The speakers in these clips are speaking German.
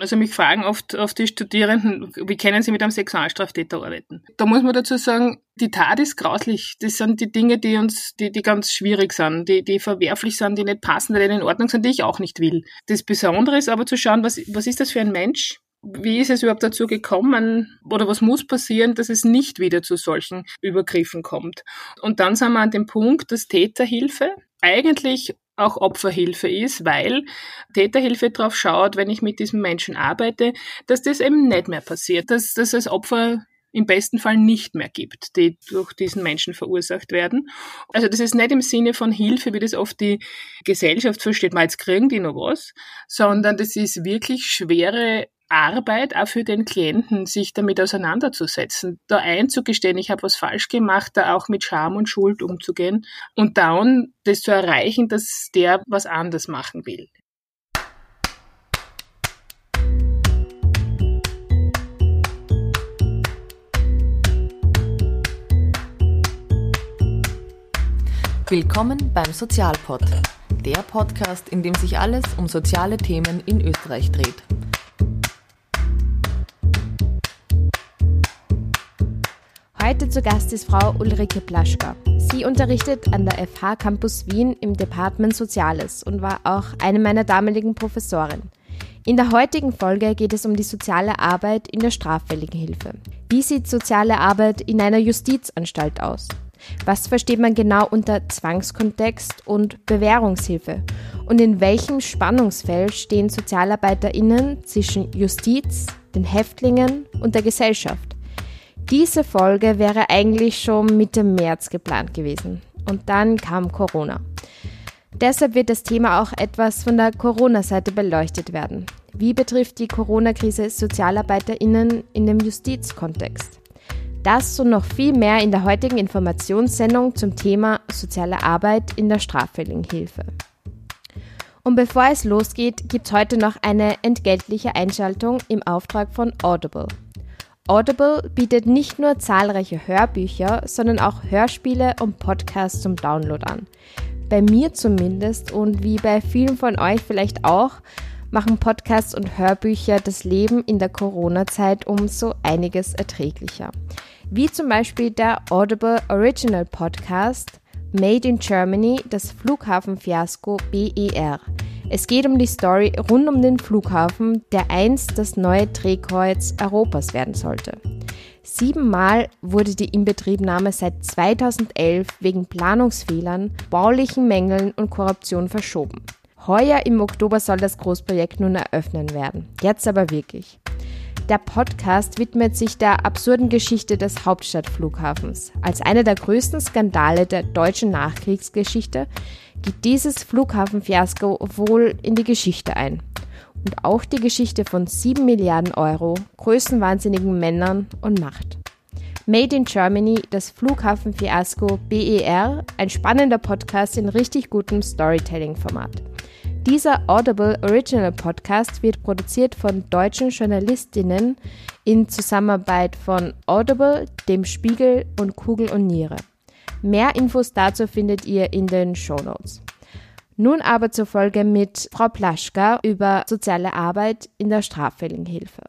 Also mich fragen oft, oft die Studierenden, wie können sie mit einem Sexualstraftäter arbeiten? Da muss man dazu sagen, die Tat ist grauslich. Das sind die Dinge, die uns, die, die ganz schwierig sind, die, die verwerflich sind, die nicht passen, die in Ordnung sind, die ich auch nicht will. Das Besondere ist aber zu schauen, was, was ist das für ein Mensch? Wie ist es überhaupt dazu gekommen oder was muss passieren, dass es nicht wieder zu solchen Übergriffen kommt? Und dann sind wir an dem Punkt, dass Täterhilfe eigentlich auch Opferhilfe ist, weil Täterhilfe darauf schaut, wenn ich mit diesem Menschen arbeite, dass das eben nicht mehr passiert, dass das als Opfer im besten Fall nicht mehr gibt, die durch diesen Menschen verursacht werden. Also das ist nicht im Sinne von Hilfe, wie das oft die Gesellschaft versteht, mal jetzt kriegen die noch was, sondern das ist wirklich schwere Arbeit auch für den Klienten, sich damit auseinanderzusetzen, da einzugestehen, ich habe was falsch gemacht, da auch mit Scham und Schuld umzugehen und dann das zu erreichen, dass der was anders machen will. Willkommen beim Sozialpod, der Podcast, in dem sich alles um soziale Themen in Österreich dreht. Heute zu Gast ist Frau Ulrike Plaschka. Sie unterrichtet an der FH Campus Wien im Department Soziales und war auch eine meiner damaligen Professoren. In der heutigen Folge geht es um die soziale Arbeit in der straffälligen Hilfe. Wie sieht soziale Arbeit in einer Justizanstalt aus? Was versteht man genau unter Zwangskontext und Bewährungshilfe? Und in welchem Spannungsfeld stehen SozialarbeiterInnen zwischen Justiz, den Häftlingen und der Gesellschaft? Diese Folge wäre eigentlich schon Mitte März geplant gewesen. Und dann kam Corona. Deshalb wird das Thema auch etwas von der Corona-Seite beleuchtet werden. Wie betrifft die Corona-Krise SozialarbeiterInnen in dem Justizkontext? Das und noch viel mehr in der heutigen Informationssendung zum Thema soziale Arbeit in der straffälligen Hilfe. Und bevor es losgeht, gibt es heute noch eine entgeltliche Einschaltung im Auftrag von Audible. Audible bietet nicht nur zahlreiche Hörbücher, sondern auch Hörspiele und Podcasts zum Download an. Bei mir zumindest und wie bei vielen von euch vielleicht auch, machen Podcasts und Hörbücher das Leben in der Corona-Zeit um so einiges erträglicher. Wie zum Beispiel der Audible Original Podcast Made in Germany, das Flughafenfiasko BER. Es geht um die Story rund um den Flughafen, der einst das neue Drehkreuz Europas werden sollte. Siebenmal wurde die Inbetriebnahme seit 2011 wegen Planungsfehlern, baulichen Mängeln und Korruption verschoben. Heuer im Oktober soll das Großprojekt nun eröffnen werden. Jetzt aber wirklich. Der Podcast widmet sich der absurden Geschichte des Hauptstadtflughafens. Als einer der größten Skandale der deutschen Nachkriegsgeschichte geht dieses Flughafenfiasko wohl in die Geschichte ein. Und auch die Geschichte von 7 Milliarden Euro, größenwahnsinnigen Männern und Macht. Made in Germany, das Flughafenfiasko BER, ein spannender Podcast in richtig gutem Storytelling-Format. Dieser Audible Original Podcast wird produziert von deutschen Journalistinnen in Zusammenarbeit von Audible, dem Spiegel und Kugel und Niere. Mehr Infos dazu findet ihr in den Show Notes. Nun aber zur Folge mit Frau Plaschka über soziale Arbeit in der straffälligen Hilfe.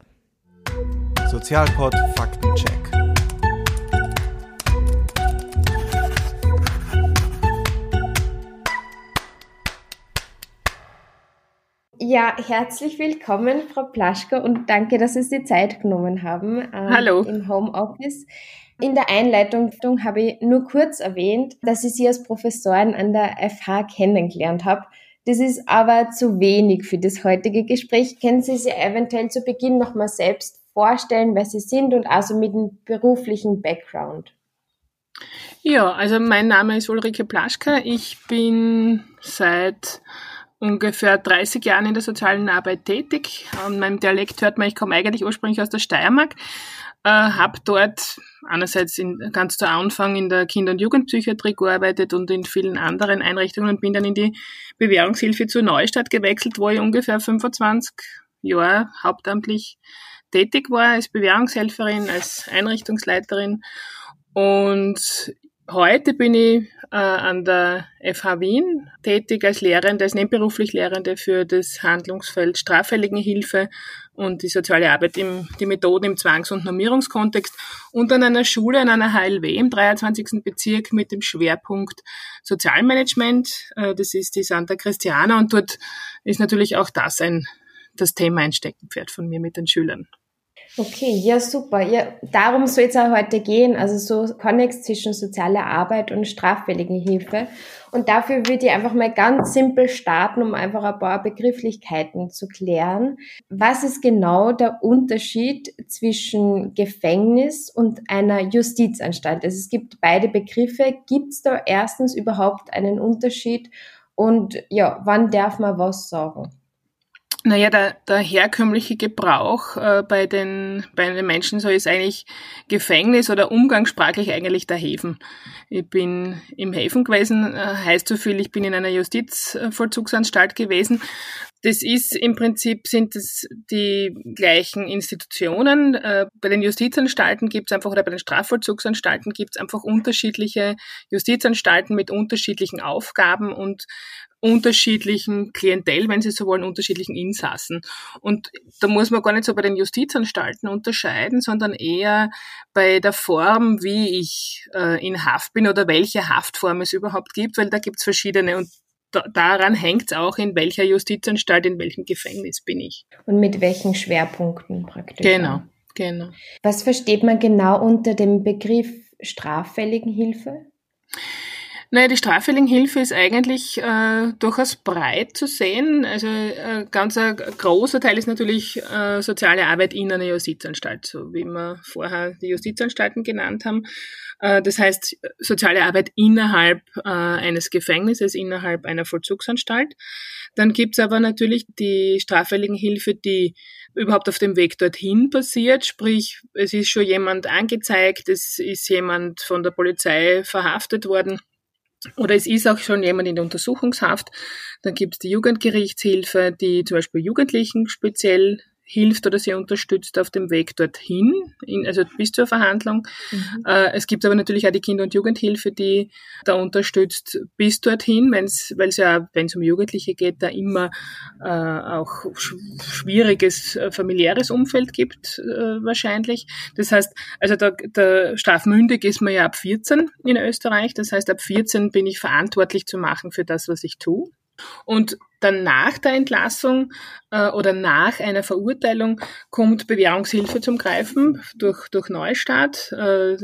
Sozialpod Faktencheck. Ja, herzlich willkommen, Frau Plaschka, und danke, dass Sie die Zeit genommen haben ähm, Hallo. im Homeoffice. In der Einleitung habe ich nur kurz erwähnt, dass ich Sie als Professorin an der FH kennengelernt habe. Das ist aber zu wenig für das heutige Gespräch. Können Sie sich eventuell zu Beginn nochmal selbst vorstellen, wer Sie sind und also mit dem beruflichen Background? Ja, also mein Name ist Ulrike Plaschka. Ich bin seit ungefähr 30 Jahren in der sozialen Arbeit tätig. An meinem Dialekt hört man, ich komme eigentlich ursprünglich aus der Steiermark, äh, habe dort einerseits in, ganz zu Anfang in der Kinder- und Jugendpsychiatrie gearbeitet und in vielen anderen Einrichtungen und bin dann in die Bewährungshilfe zur Neustadt gewechselt, wo ich ungefähr 25 Jahre hauptamtlich tätig war als Bewährungshelferin, als Einrichtungsleiterin. Und Heute bin ich äh, an der FH Wien tätig als Lehrende, als nebenberuflich Lehrende für das Handlungsfeld straffälligen Hilfe und die soziale Arbeit, im, die Methoden im Zwangs- und Normierungskontext und an einer Schule, an einer HLW im 23. Bezirk mit dem Schwerpunkt Sozialmanagement. Äh, das ist die Santa Christiana und dort ist natürlich auch das ein, das Thema ein Steckenpferd von mir mit den Schülern. Okay, ja, super. Ja, darum soll es auch heute gehen, also so Konnex zwischen sozialer Arbeit und straffälligen Hilfe. Und dafür würde ich einfach mal ganz simpel starten, um einfach ein paar Begrifflichkeiten zu klären. Was ist genau der Unterschied zwischen Gefängnis und einer Justizanstalt? Also es gibt beide Begriffe. Gibt es da erstens überhaupt einen Unterschied? Und ja, wann darf man was sagen? Naja, der, der herkömmliche Gebrauch äh, bei, den, bei den Menschen so ist eigentlich Gefängnis oder umgangssprachlich eigentlich der Häfen. Ich bin im Häfen gewesen, äh, heißt so viel, ich bin in einer Justizvollzugsanstalt gewesen. Das ist im Prinzip sind es die gleichen Institutionen. Äh, bei den Justizanstalten gibt es einfach oder bei den Strafvollzugsanstalten gibt es einfach unterschiedliche Justizanstalten mit unterschiedlichen Aufgaben und unterschiedlichen Klientel, wenn Sie so wollen, unterschiedlichen Insassen. Und da muss man gar nicht so bei den Justizanstalten unterscheiden, sondern eher bei der Form, wie ich äh, in Haft bin oder welche Haftform es überhaupt gibt, weil da gibt es verschiedene und da, daran hängt es auch, in welcher Justizanstalt, in welchem Gefängnis bin ich. Und mit welchen Schwerpunkten praktisch. Genau, genau. Was versteht man genau unter dem Begriff straffälligen Hilfe? Naja, die Straffälligenhilfe ist eigentlich äh, durchaus breit zu sehen. Also äh, ganz ein großer Teil ist natürlich äh, soziale Arbeit in einer Justizanstalt, so wie wir vorher die Justizanstalten genannt haben. Äh, das heißt, soziale Arbeit innerhalb äh, eines Gefängnisses, innerhalb einer Vollzugsanstalt. Dann gibt's aber natürlich die Straffälligenhilfe, die überhaupt auf dem Weg dorthin passiert. Sprich, es ist schon jemand angezeigt, es ist jemand von der Polizei verhaftet worden oder es ist auch schon jemand in der Untersuchungshaft. Dann gibt es die Jugendgerichtshilfe, die zum Beispiel Jugendlichen speziell hilft oder sie unterstützt auf dem Weg dorthin, in, also bis zur Verhandlung. Mhm. Äh, es gibt aber natürlich auch die Kinder- und Jugendhilfe, die da unterstützt bis dorthin, weil es ja, wenn es um Jugendliche geht, da immer äh, auch sch schwieriges äh, familiäres Umfeld gibt äh, wahrscheinlich. Das heißt, also da, der strafmündig ist man ja ab 14 in Österreich. Das heißt, ab 14 bin ich verantwortlich zu machen für das, was ich tue. Und dann nach der Entlassung äh, oder nach einer Verurteilung kommt Bewährungshilfe zum Greifen durch, durch Neustart, äh,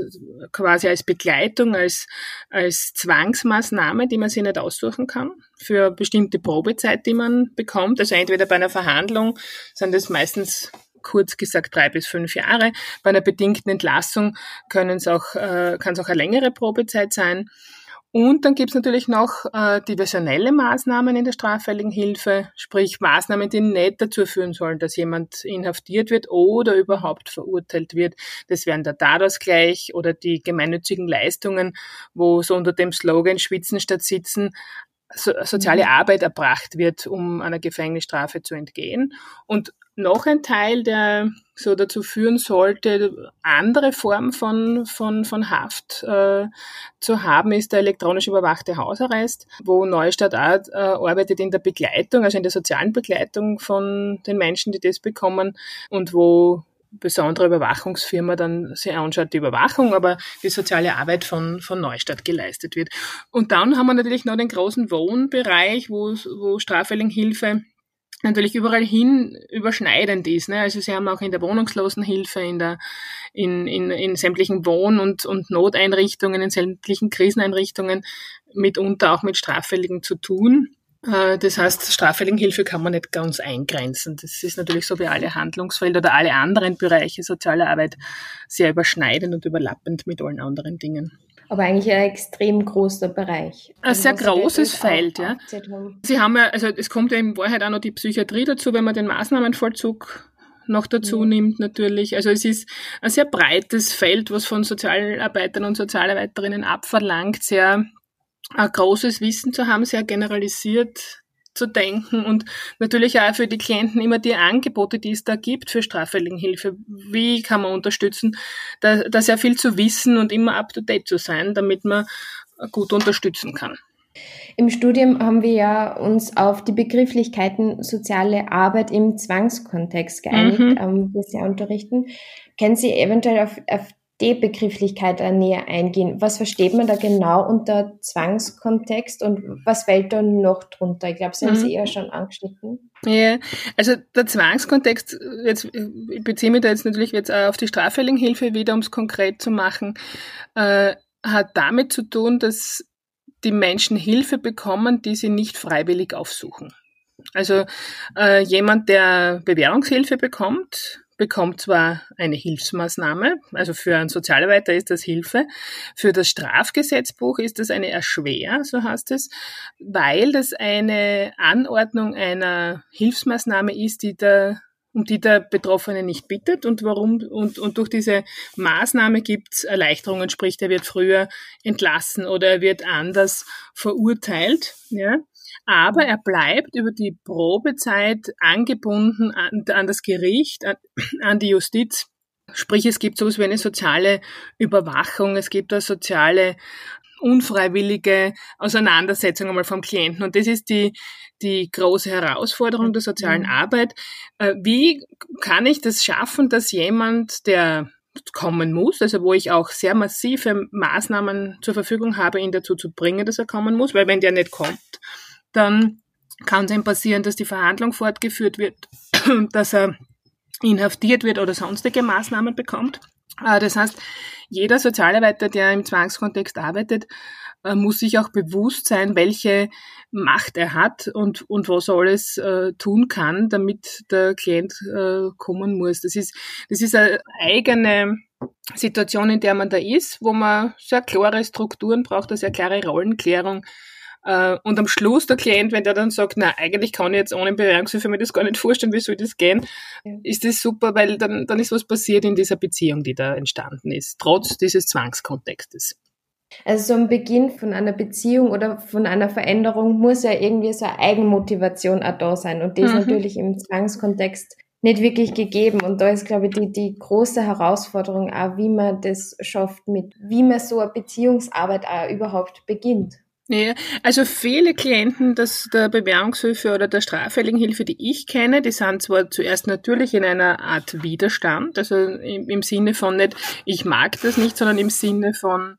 quasi als Begleitung, als, als Zwangsmaßnahme, die man sich nicht aussuchen kann, für bestimmte Probezeit, die man bekommt. Also entweder bei einer Verhandlung sind das meistens kurz gesagt drei bis fünf Jahre. Bei einer bedingten Entlassung können es auch, äh, kann es auch eine längere Probezeit sein. Und dann gibt es natürlich noch äh, diversionelle Maßnahmen in der straffälligen Hilfe, sprich Maßnahmen, die nicht dazu führen sollen, dass jemand inhaftiert wird oder überhaupt verurteilt wird. Das wären der Tatausgleich oder die gemeinnützigen Leistungen, wo so unter dem Slogan Schwitzen statt Sitzen so, soziale mhm. Arbeit erbracht wird, um einer Gefängnisstrafe zu entgehen. Und noch ein Teil, der so dazu führen sollte, andere Formen von, von, von Haft äh, zu haben, ist der elektronisch überwachte Hausarrest, wo Neustadt auch, äh, arbeitet in der Begleitung, also in der sozialen Begleitung von den Menschen, die das bekommen und wo besondere Überwachungsfirma dann sich anschaut, die Überwachung, aber die soziale Arbeit von, von Neustadt geleistet wird. Und dann haben wir natürlich noch den großen Wohnbereich, wo, wo Straffälligenhilfe natürlich überall hin überschneidend ist. Ne? Also sie haben auch in der Wohnungslosenhilfe, in der in, in, in sämtlichen Wohn- und, und Noteinrichtungen, in sämtlichen Kriseneinrichtungen mitunter auch mit Straffälligen zu tun. Äh, das heißt, Straffälligenhilfe kann man nicht ganz eingrenzen. Das ist natürlich so wie alle Handlungsfelder oder alle anderen Bereiche sozialer Arbeit sehr überschneidend und überlappend mit allen anderen Dingen aber eigentlich ein extrem großer Bereich. Ein also sehr großes Feld, ja. Sie haben ja, also es kommt ja in Wahrheit auch noch die Psychiatrie dazu, wenn man den Maßnahmenvollzug noch dazu mhm. nimmt natürlich. Also es ist ein sehr breites Feld, was von Sozialarbeitern und Sozialarbeiterinnen abverlangt, sehr ein großes Wissen zu haben, sehr generalisiert zu denken und natürlich auch für die Klienten immer die Angebote, die es da gibt für Straffälligenhilfe. Wie kann man unterstützen, da, da sehr viel zu wissen und immer up to date zu sein, damit man gut unterstützen kann. Im Studium haben wir ja uns auf die Begrifflichkeiten soziale Arbeit im Zwangskontext geeinigt, mhm. ähm, wir sie unterrichten. Können Sie eventuell auf, auf die Begrifflichkeit näher eingehen? Was versteht man da genau unter Zwangskontext und was fällt da noch drunter? Ich glaube, Sie haben mhm. Sie eher schon angeschnitten. Ja, also der Zwangskontext, jetzt, ich beziehe mich da jetzt natürlich jetzt auch auf die Straffälligenhilfe wieder, um es konkret zu machen, äh, hat damit zu tun, dass die Menschen Hilfe bekommen, die sie nicht freiwillig aufsuchen. Also äh, jemand, der Bewährungshilfe bekommt, bekommt zwar eine Hilfsmaßnahme, also für einen Sozialarbeiter ist das Hilfe, für das Strafgesetzbuch ist das eine Erschwer, so heißt es, weil das eine Anordnung einer Hilfsmaßnahme ist, die der um die der Betroffene nicht bittet und warum und, und durch diese Maßnahme gibt es Erleichterungen, sprich, er wird früher entlassen oder er wird anders verurteilt. Ja? Aber er bleibt über die Probezeit angebunden an, an das Gericht, an, an die Justiz. Sprich, es gibt sowas wie eine soziale Überwachung, es gibt eine soziale unfreiwillige Auseinandersetzung einmal vom Klienten. Und das ist die, die große Herausforderung der sozialen mhm. Arbeit. Äh, wie kann ich das schaffen, dass jemand, der kommen muss, also wo ich auch sehr massive Maßnahmen zur Verfügung habe, ihn dazu zu bringen, dass er kommen muss, weil wenn der nicht kommt, dann kann es ihm passieren, dass die Verhandlung fortgeführt wird, dass er inhaftiert wird oder sonstige Maßnahmen bekommt. Äh, das heißt, jeder Sozialarbeiter, der im Zwangskontext arbeitet, äh, muss sich auch bewusst sein, welche Macht er hat und, und was er alles äh, tun kann, damit der Klient äh, kommen muss. Das ist, das ist eine eigene Situation, in der man da ist, wo man sehr klare Strukturen braucht, eine sehr klare Rollenklärung und am Schluss der Klient, wenn der dann sagt, na, eigentlich kann ich jetzt ohne Bewährungshilfe mir das gar nicht vorstellen, wie soll das gehen, ist das super, weil dann, dann ist was passiert in dieser Beziehung, die da entstanden ist, trotz dieses Zwangskontextes. Also so ein Beginn von einer Beziehung oder von einer Veränderung muss ja irgendwie so eine Eigenmotivation auch da sein. Und die ist mhm. natürlich im Zwangskontext nicht wirklich gegeben. Und da ist, glaube ich, die, die große Herausforderung auch, wie man das schafft, mit wie man so eine Beziehungsarbeit auch überhaupt beginnt. Ja, also viele Klienten das der Bewährungshilfe oder der straffälligen Hilfe, die ich kenne, die sind zwar zuerst natürlich in einer Art Widerstand, also im, im Sinne von nicht, ich mag das nicht, sondern im Sinne von,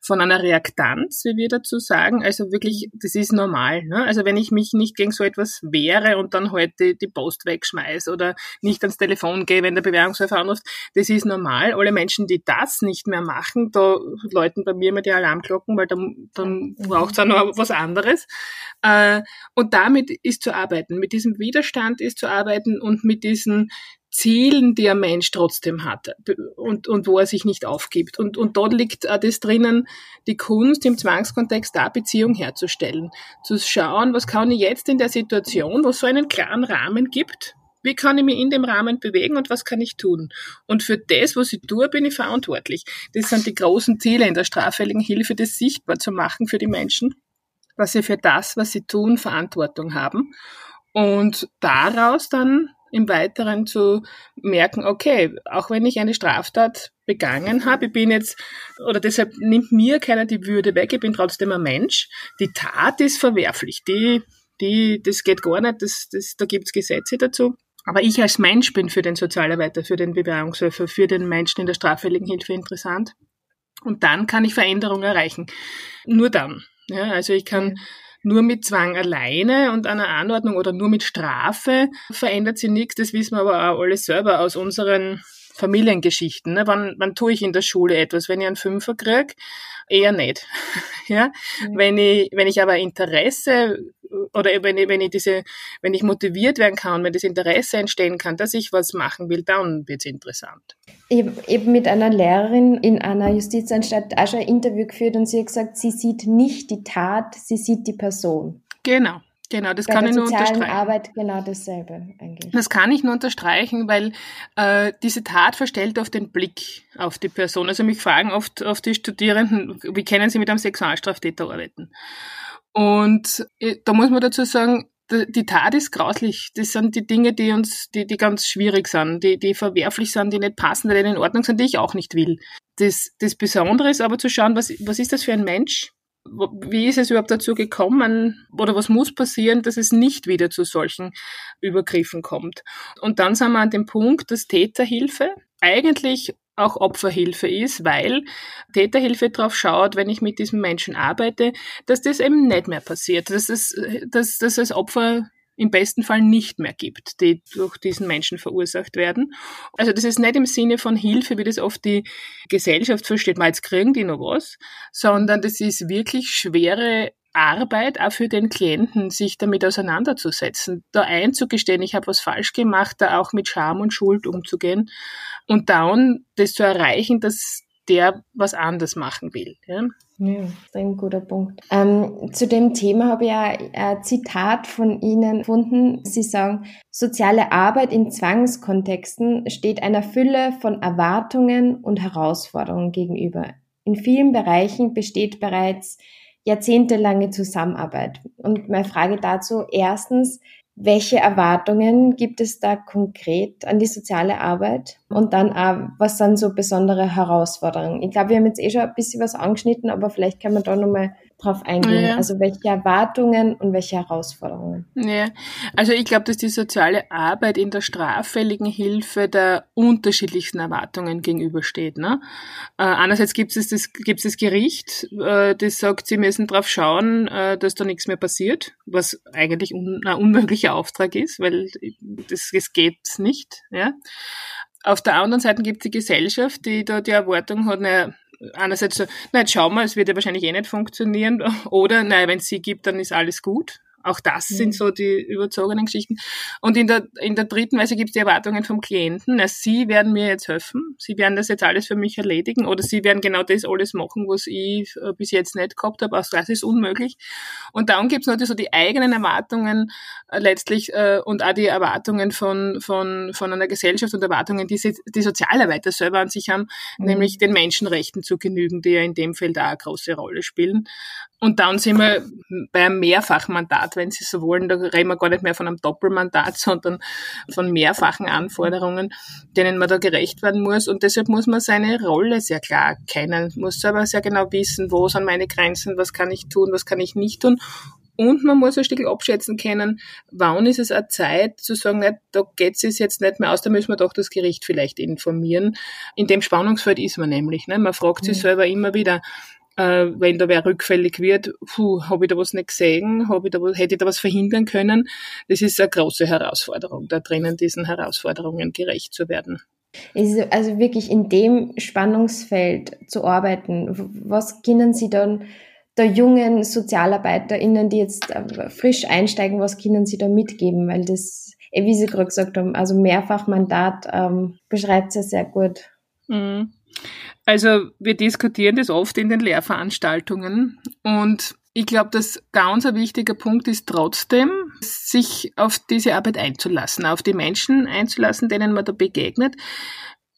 von einer Reaktanz, wie wir dazu sagen. Also wirklich, das ist normal. Ne? Also wenn ich mich nicht gegen so etwas wehre und dann heute halt die Post wegschmeiße oder nicht ans Telefon gehe, wenn der Bewährungshelfer anruft, das ist normal. Alle Menschen, die das nicht mehr machen, da läuten bei mir immer die Alarmglocken, weil dann, dann braucht es auch noch was anderes. Äh, und damit ist zu arbeiten. Mit diesem Widerstand ist zu arbeiten und mit diesen Zielen, die ein Mensch trotzdem hat und, und wo er sich nicht aufgibt. Und, und dort liegt auch das drinnen, die Kunst im Zwangskontext da Beziehung herzustellen. Zu schauen, was kann ich jetzt in der Situation, wo es so einen klaren Rahmen gibt, wie kann ich mich in dem Rahmen bewegen und was kann ich tun? Und für das, was ich tue, bin ich verantwortlich. Das sind die großen Ziele in der straffälligen Hilfe, das sichtbar zu machen für die Menschen, dass sie für das, was sie tun, Verantwortung haben. Und daraus dann im Weiteren zu merken, okay, auch wenn ich eine Straftat begangen habe, ich bin jetzt, oder deshalb nimmt mir keiner die Würde weg, ich bin trotzdem ein Mensch. Die Tat ist verwerflich, die, die, das geht gar nicht, das, das, da gibt's Gesetze dazu. Aber ich als Mensch bin für den Sozialarbeiter, für den Bewährungshilfe, für den Menschen in der straffälligen Hilfe interessant. Und dann kann ich Veränderungen erreichen. Nur dann. Ja, also ich kann, nur mit Zwang alleine und einer Anordnung oder nur mit Strafe verändert sich nichts. Das wissen wir aber auch alles selber aus unseren Familiengeschichten. Ne? Wann, wann tue ich in der Schule etwas? Wenn ich einen Fünfer kriege, eher nicht. ja? Mhm. Wenn, ich, wenn ich aber Interesse oder wenn ich, wenn ich diese, wenn ich motiviert werden kann, wenn das Interesse entstehen kann, dass ich was machen will, dann wird es interessant. Ich habe eben mit einer Lehrerin in einer Justizanstalt auch schon ein Interview geführt und sie hat gesagt, sie sieht nicht die Tat, sie sieht die Person. Genau. Genau, das Bei kann ich nur unterstreichen. Arbeit genau dasselbe eigentlich. Das kann ich nur unterstreichen, weil äh, diese Tat verstellt oft den Blick auf die Person. Also mich fragen oft, oft die Studierenden, wie können sie mit einem Sexualstraftäter arbeiten? Und äh, da muss man dazu sagen, die Tat ist grauslich. Das sind die Dinge, die uns, die, die ganz schwierig sind, die, die verwerflich sind, die nicht passen, die nicht in Ordnung sind, die ich auch nicht will. Das, das Besondere ist aber zu schauen, was, was ist das für ein Mensch? Wie ist es überhaupt dazu gekommen oder was muss passieren, dass es nicht wieder zu solchen Übergriffen kommt. Und dann sind wir an dem Punkt, dass Täterhilfe eigentlich auch Opferhilfe ist, weil Täterhilfe darauf schaut, wenn ich mit diesem Menschen arbeite, dass das eben nicht mehr passiert, dass es, dass, dass das Opfer im besten Fall nicht mehr gibt, die durch diesen Menschen verursacht werden. Also das ist nicht im Sinne von Hilfe, wie das oft die Gesellschaft versteht, mal jetzt kriegen die noch was, sondern das ist wirklich schwere Arbeit auch für den Klienten, sich damit auseinanderzusetzen, da einzugestehen, ich habe was falsch gemacht, da auch mit Scham und Schuld umzugehen und dann das zu erreichen, dass der was anders machen will. Ja. Ja, ein guter Punkt. Ähm, zu dem Thema habe ich ein Zitat von Ihnen gefunden. Sie sagen, soziale Arbeit in Zwangskontexten steht einer Fülle von Erwartungen und Herausforderungen gegenüber. In vielen Bereichen besteht bereits jahrzehntelange Zusammenarbeit. Und meine Frage dazu, erstens, welche Erwartungen gibt es da konkret an die soziale Arbeit? Und dann auch, was sind so besondere Herausforderungen? Ich glaube, wir haben jetzt eh schon ein bisschen was angeschnitten, aber vielleicht kann man da nochmal drauf eingehen. Ja. Also welche Erwartungen und welche Herausforderungen? Ja, also ich glaube, dass die soziale Arbeit in der straffälligen Hilfe der unterschiedlichsten Erwartungen gegenübersteht. Ne? Äh, einerseits gibt es das, gibt's das Gericht, äh, das sagt, sie müssen darauf schauen, äh, dass da nichts mehr passiert, was eigentlich un ein unmöglicher Auftrag ist, weil das, das geht nicht. Ja? Auf der anderen Seite gibt es die Gesellschaft, die da die Erwartung hat, naja, einerseits so, jetzt schauen wir, es wird ja wahrscheinlich eh nicht funktionieren, oder nein, wenn es sie gibt, dann ist alles gut. Auch das mhm. sind so die überzogenen Geschichten. Und in der, in der dritten Weise gibt es die Erwartungen vom Klienten. Na, sie werden mir jetzt helfen. Sie werden das jetzt alles für mich erledigen. Oder sie werden genau das alles machen, was ich äh, bis jetzt nicht gehabt habe. Auch das ist unmöglich. Und dann gibt es die, so die eigenen Erwartungen äh, letztlich äh, und auch die Erwartungen von, von, von einer Gesellschaft und Erwartungen, die sie, die Sozialarbeiter selber an sich haben, mhm. nämlich den Menschenrechten zu genügen, die ja in dem Feld auch eine große Rolle spielen. Und dann sind wir bei einem Mehrfachmandat, wenn Sie so wollen. Da reden wir gar nicht mehr von einem Doppelmandat, sondern von mehrfachen Anforderungen, denen man da gerecht werden muss. Und deshalb muss man seine Rolle sehr klar kennen, muss selber sehr genau wissen, wo sind meine Grenzen, was kann ich tun, was kann ich nicht tun. Und man muss ein Stück abschätzen können, wann ist es eine Zeit zu sagen, nicht, da geht es jetzt nicht mehr aus, da müssen wir doch das Gericht vielleicht informieren. In dem Spannungsfeld ist man nämlich. Ne? Man fragt sich mhm. selber immer wieder, äh, wenn da wer rückfällig wird, puh, habe ich da was nicht gesehen, hab ich da was, hätte ich da was verhindern können. Das ist eine große Herausforderung, da drinnen diesen Herausforderungen gerecht zu werden. Also wirklich in dem Spannungsfeld zu arbeiten, was können Sie dann der jungen SozialarbeiterInnen, die jetzt äh, frisch einsteigen, was können Sie da mitgeben? Weil das, eh, wie Sie gerade gesagt haben, also Mehrfachmandat ähm, beschreibt es ja sehr gut. Mhm. Also wir diskutieren das oft in den Lehrveranstaltungen und ich glaube, dass ganz ein wichtiger Punkt ist trotzdem, sich auf diese Arbeit einzulassen, auf die Menschen einzulassen, denen man da begegnet.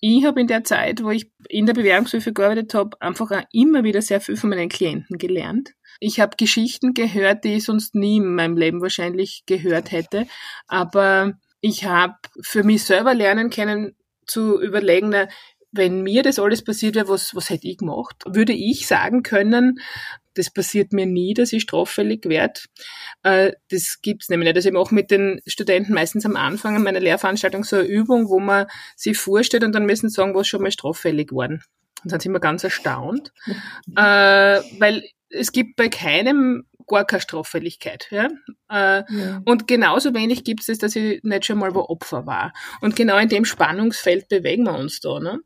Ich habe in der Zeit, wo ich in der Bewährungshilfe gearbeitet habe, einfach auch immer wieder sehr viel von meinen Klienten gelernt. Ich habe Geschichten gehört, die ich sonst nie in meinem Leben wahrscheinlich gehört hätte. Aber ich habe für mich selber lernen können, zu überlegen, na, wenn mir das alles passiert wäre, was, was hätte ich gemacht? Würde ich sagen können, das passiert mir nie, dass ich straffällig werde. Äh, das gibt's nämlich nicht. Also ich mache mit den Studenten meistens am Anfang meiner Lehrveranstaltung so eine Übung, wo man sich vorstellt und dann müssen sie sagen, was schon mal straffällig worden. Und dann sind wir ganz erstaunt, äh, weil es gibt bei keinem gar keine Straffälligkeit. Ja? Äh, ja. Und genauso wenig gibt es, dass ich nicht schon mal wo Opfer war. Und genau in dem Spannungsfeld bewegen wir uns da. Ne?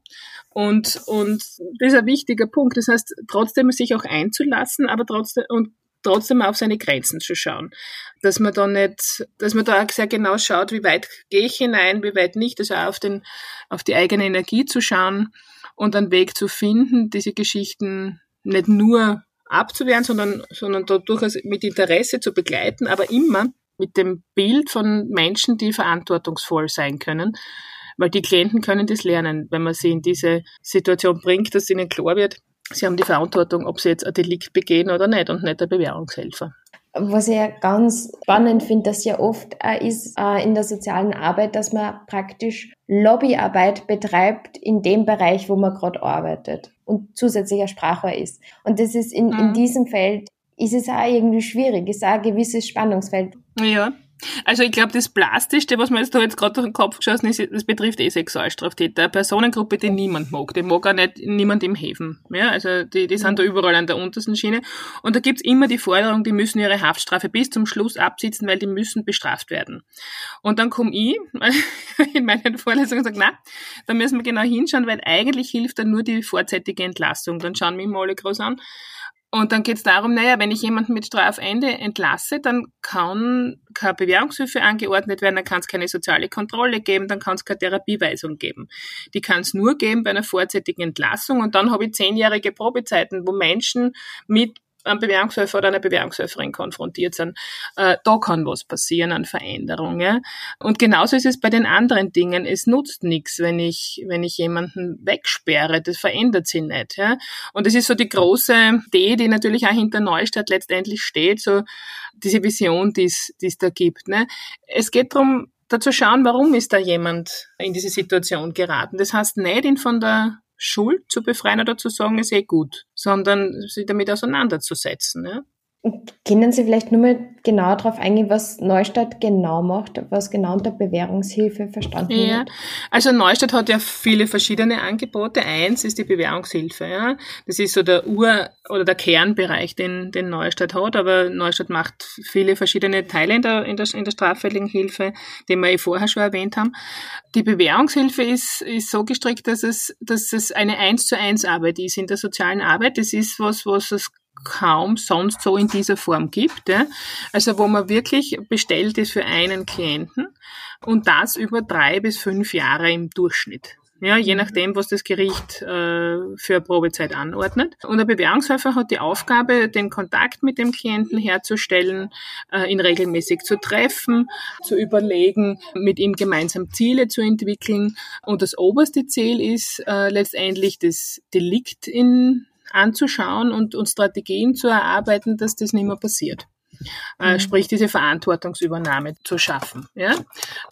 Und, und das ist ein wichtiger Punkt. Das heißt, trotzdem sich auch einzulassen, aber trotzdem und trotzdem auf seine Grenzen zu schauen. Dass man da nicht, dass man da auch sehr genau schaut, wie weit gehe ich hinein, wie weit nicht, also auch auf den, auf die eigene Energie zu schauen und einen Weg zu finden, diese Geschichten nicht nur abzuwehren, sondern, sondern da durchaus mit Interesse zu begleiten, aber immer mit dem Bild von Menschen, die verantwortungsvoll sein können. Weil die Klienten können das lernen, wenn man sie in diese Situation bringt, dass ihnen klar wird, sie haben die Verantwortung, ob sie jetzt ein Delikt begehen oder nicht und nicht der Bewährungshelfer. Was ich ja ganz spannend finde, dass ja oft ist äh, in der sozialen Arbeit, dass man praktisch Lobbyarbeit betreibt in dem Bereich, wo man gerade arbeitet und zusätzlicher Sprachrohr ist. Und das ist in, mhm. in diesem Feld ist es auch irgendwie schwierig, ist auch ein gewisses Spannungsfeld. Ja. Also ich glaube, das Plastischste, was mir jetzt da jetzt gerade durch den Kopf geschossen ist, das betrifft eh Sexualstraftäter. Eine Personengruppe, die niemand mag. Die mag auch nicht niemand im Häfen. Ja, also die, die sind da überall an der untersten Schiene. Und da gibt's immer die Forderung, die müssen ihre Haftstrafe bis zum Schluss absitzen, weil die müssen bestraft werden. Und dann komme ich in meinen Vorlesungen und sage, na, da müssen wir genau hinschauen, weil eigentlich hilft da nur die vorzeitige Entlassung. Dann schauen mich mal alle groß an. Und dann geht es darum, naja, wenn ich jemanden mit Strafende entlasse, dann kann keine Bewährungshilfe angeordnet werden, dann kann es keine soziale Kontrolle geben, dann kann es keine Therapieweisung geben. Die kann es nur geben bei einer vorzeitigen Entlassung und dann habe ich zehnjährige Probezeiten, wo Menschen mit einem Bewährungshelfer oder einer Bewährungshelferin konfrontiert sind. Äh, da kann was passieren an Veränderungen. Und genauso ist es bei den anderen Dingen. Es nutzt nichts, wenn ich, wenn ich jemanden wegsperre. Das verändert sich nicht. Ja? Und das ist so die große Idee, die natürlich auch hinter Neustadt letztendlich steht, so diese Vision, die es da gibt. Ne? Es geht darum, da zu schauen, warum ist da jemand in diese Situation geraten. Das heißt nicht, ihn von der Schuld zu befreien oder zu sagen, ist eh gut, sondern sich damit auseinanderzusetzen. Ja? Können Sie vielleicht nur mal genauer darauf eingehen, was Neustadt genau macht, was genau unter Bewährungshilfe verstanden ja, wird? Also Neustadt hat ja viele verschiedene Angebote. Eins ist die Bewährungshilfe. Ja. Das ist so der Ur- oder der Kernbereich, den, den Neustadt hat. Aber Neustadt macht viele verschiedene Teile in der, in der, in der straffälligen Hilfe, die wir eh vorher schon erwähnt haben. Die Bewährungshilfe ist, ist so gestrickt, dass es, dass es eine eins zu eins Arbeit ist in der sozialen Arbeit. Das ist was, was es kaum sonst so in dieser Form gibt. Ja? Also wo man wirklich bestellt ist für einen Klienten und das über drei bis fünf Jahre im Durchschnitt. Ja, je nachdem, was das Gericht äh, für Probezeit anordnet. Und der Bewährungshelfer hat die Aufgabe, den Kontakt mit dem Klienten herzustellen, äh, ihn regelmäßig zu treffen, zu überlegen, mit ihm gemeinsam Ziele zu entwickeln. Und das oberste Ziel ist äh, letztendlich das Delikt in anzuschauen und, und Strategien zu erarbeiten, dass das nicht mehr passiert. Äh, mhm. sprich diese Verantwortungsübernahme zu schaffen. Ja?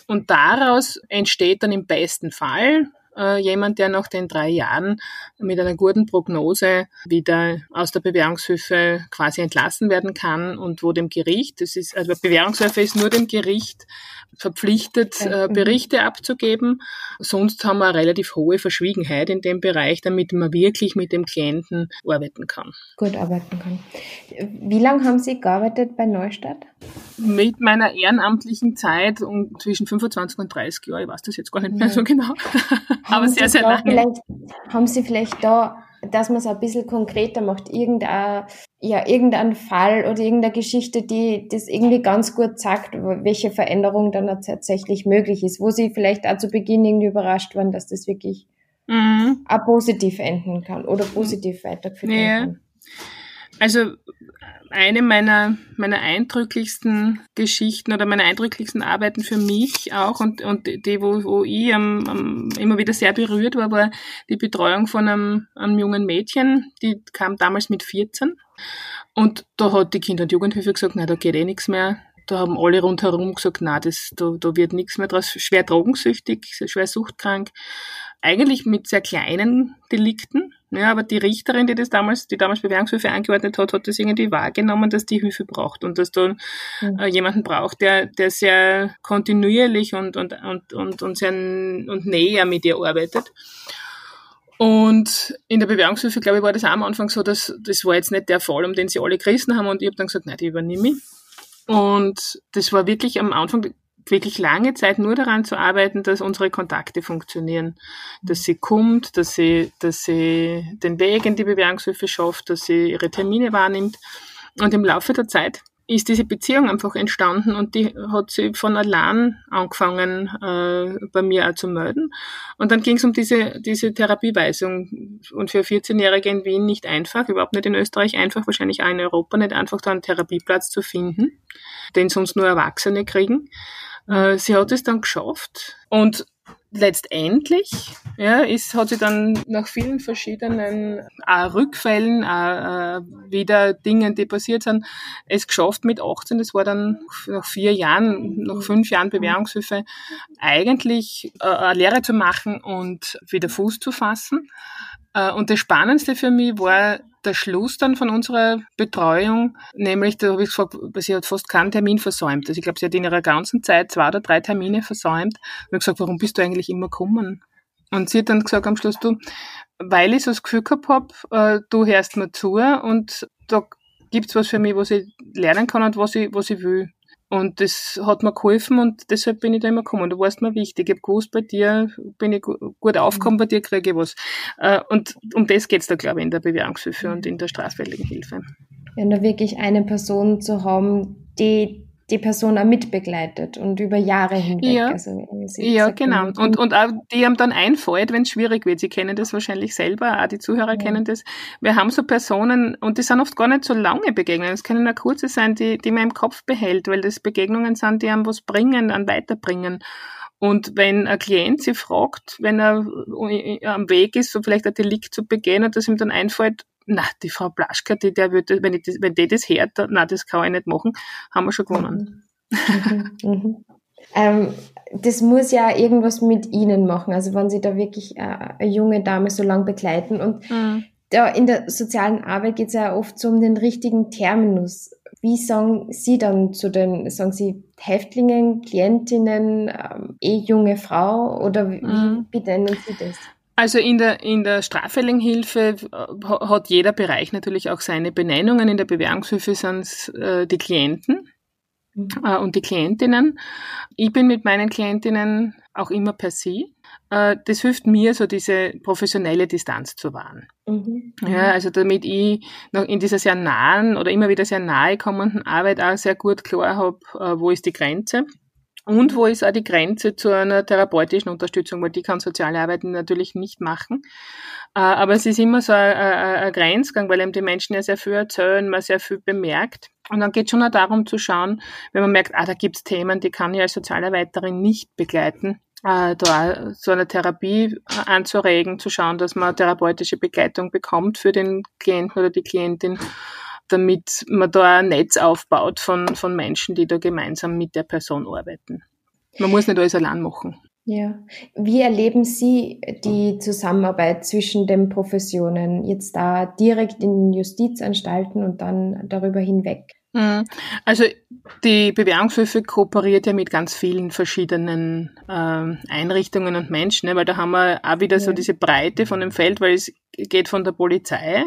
Und daraus entsteht dann im besten Fall äh, jemand, der nach den drei Jahren mit einer guten Prognose wieder aus der Bewährungshilfe quasi entlassen werden kann und wo dem Gericht, das ist, also Bewährungshilfe ist nur dem Gericht verpflichtet, äh, Berichte abzugeben. Sonst haben wir eine relativ hohe Verschwiegenheit in dem Bereich, damit man wirklich mit dem Klienten arbeiten kann. Gut arbeiten kann. Wie lange haben Sie gearbeitet bei Neustadt? Mit meiner ehrenamtlichen Zeit um zwischen 25 und 30 Jahren, ich weiß das jetzt gar nicht mehr so genau, aber sehr, sehr lange. Haben Sie vielleicht da dass man es ein bisschen konkreter macht, irgendein, ja, irgendein Fall oder irgendeine Geschichte, die das irgendwie ganz gut sagt, welche Veränderung dann tatsächlich möglich ist, wo sie vielleicht auch zu Beginn irgendwie überrascht waren, dass das wirklich mhm. auch positiv enden kann oder positiv weitergeführt werden kann. Also eine meiner, meiner eindrücklichsten Geschichten oder meine eindrücklichsten Arbeiten für mich auch und, und die, wo, wo ich am, am, immer wieder sehr berührt war, war die Betreuung von einem, einem jungen Mädchen, die kam damals mit 14 und da hat die Kinder- und Jugendhilfe gesagt, na, da geht eh nichts mehr. Da haben alle rundherum gesagt, na, das, da, da wird nichts mehr draus. Schwer drogensüchtig, schwer suchtkrank. Eigentlich mit sehr kleinen Delikten, ja, aber die Richterin, die das damals, die damals Bewährungshilfe angeordnet hat, hat das irgendwie wahrgenommen, dass die Hilfe braucht und dass da mhm. äh, jemanden braucht, der, der sehr kontinuierlich und, und, und, und, und sehr und näher mit ihr arbeitet. Und in der Bewährungshilfe, glaube ich, war das auch am Anfang so, dass das war jetzt nicht der Fall, um den sie alle gerissen haben und ich habe dann gesagt, nein, die übernehme ich. Und das war wirklich am Anfang wirklich lange Zeit nur daran zu arbeiten, dass unsere Kontakte funktionieren, dass sie kommt, dass sie, dass sie den Weg in die Bewährungshilfe schafft, dass sie ihre Termine wahrnimmt. Und im Laufe der Zeit ist diese Beziehung einfach entstanden und die hat sie von allein angefangen äh, bei mir auch zu melden. Und dann ging es um diese, diese Therapieweisung. Und für 14-Jährige in Wien nicht einfach, überhaupt nicht in Österreich einfach, wahrscheinlich auch in Europa nicht einfach, da einen Therapieplatz zu finden, den sonst nur Erwachsene kriegen. Äh, sie hat es dann geschafft. Und letztendlich ja, ist, hat sie dann nach vielen verschiedenen äh, Rückfällen, äh, äh, wieder Dingen, die passiert sind, es geschafft mit 18, das war dann nach vier Jahren, nach fünf Jahren Bewährungshilfe, eigentlich äh, eine Lehre zu machen und wieder Fuß zu fassen und das Spannendste für mich war der Schluss dann von unserer Betreuung, nämlich, da habe ich gesagt, sie hat fast keinen Termin versäumt. Also ich glaube, sie hat in ihrer ganzen Zeit zwei oder drei Termine versäumt. Und ich gesagt, warum bist du eigentlich immer gekommen? Und sie hat dann gesagt am Schluss, du, weil ich so das Gefühl gehabt habe, äh, du hörst mir zu und da gibt's was für mich, was ich lernen kann und was ich, was ich will. Und das hat mir geholfen und deshalb bin ich da immer gekommen. Du warst mir wichtig. Ich habe gewusst, bei dir bin ich gut aufgekommen, bei dir kriege ich was. Äh, und um das geht's da, glaube ich, in der Bewährungshilfe und in der straffälligen Hilfe. Ja, da wirklich eine Person zu haben, die die Person auch mitbegleitet und über Jahre hinweg. Ja, also, ja genau. Und, und auch die haben dann einfällt, wenn es schwierig wird. Sie kennen das wahrscheinlich selber, auch die Zuhörer ja. kennen das. Wir haben so Personen, und die sind oft gar nicht so lange Begegnungen. Es können auch kurze sein, die, die man im Kopf behält, weil das Begegnungen sind, die einem was bringen, an weiterbringen. Und wenn ein Klient sie fragt, wenn er am Weg ist, so vielleicht ein Delikt zu begehen und das ihm dann einfällt, na, die Frau Blaschka, die, der würde, wenn, ich das, wenn die das hört, na, das kann ich nicht machen, haben wir schon gewonnen. Mhm. Mhm. Ähm, das muss ja irgendwas mit Ihnen machen, also wenn Sie da wirklich äh, eine junge Dame so lang begleiten und mhm. da in der sozialen Arbeit geht es ja oft so um den richtigen Terminus. Wie sagen Sie dann zu den, sagen Sie Häftlingen, Klientinnen, ähm, eh junge Frau oder wie, mhm. wie benennen Sie das? Also in der, in der Straffällinghilfe äh, hat jeder Bereich natürlich auch seine Benennungen. In der Bewährungshilfe sind es äh, die Klienten mhm. äh, und die Klientinnen. Ich bin mit meinen Klientinnen auch immer per Sie. Äh, das hilft mir, so diese professionelle Distanz zu wahren. Mhm. Ja, also damit ich noch in dieser sehr nahen oder immer wieder sehr nahe kommenden Arbeit auch sehr gut klar habe, äh, wo ist die Grenze und wo ist auch die Grenze zu einer therapeutischen Unterstützung, weil die kann soziale Arbeit natürlich nicht machen. Äh, aber es ist immer so ein, ein Grenzgang, weil eben die Menschen ja sehr viel erzählen, man sehr viel bemerkt. Und dann geht es schon auch darum zu schauen, wenn man merkt, ah, da gibt es Themen, die kann ich als Sozialarbeiterin nicht begleiten, äh, da so eine Therapie anzuregen, zu schauen, dass man therapeutische Begleitung bekommt für den Klienten oder die Klientin damit man da ein Netz aufbaut von, von Menschen, die da gemeinsam mit der Person arbeiten. Man muss nicht alles allein machen. Ja. Wie erleben Sie die Zusammenarbeit zwischen den Professionen jetzt da direkt in den Justizanstalten und dann darüber hinweg? Mhm. Also die Bewährungshilfe kooperiert ja mit ganz vielen verschiedenen äh, Einrichtungen und Menschen, ne? weil da haben wir auch wieder ja. so diese Breite von dem Feld, weil es geht von der Polizei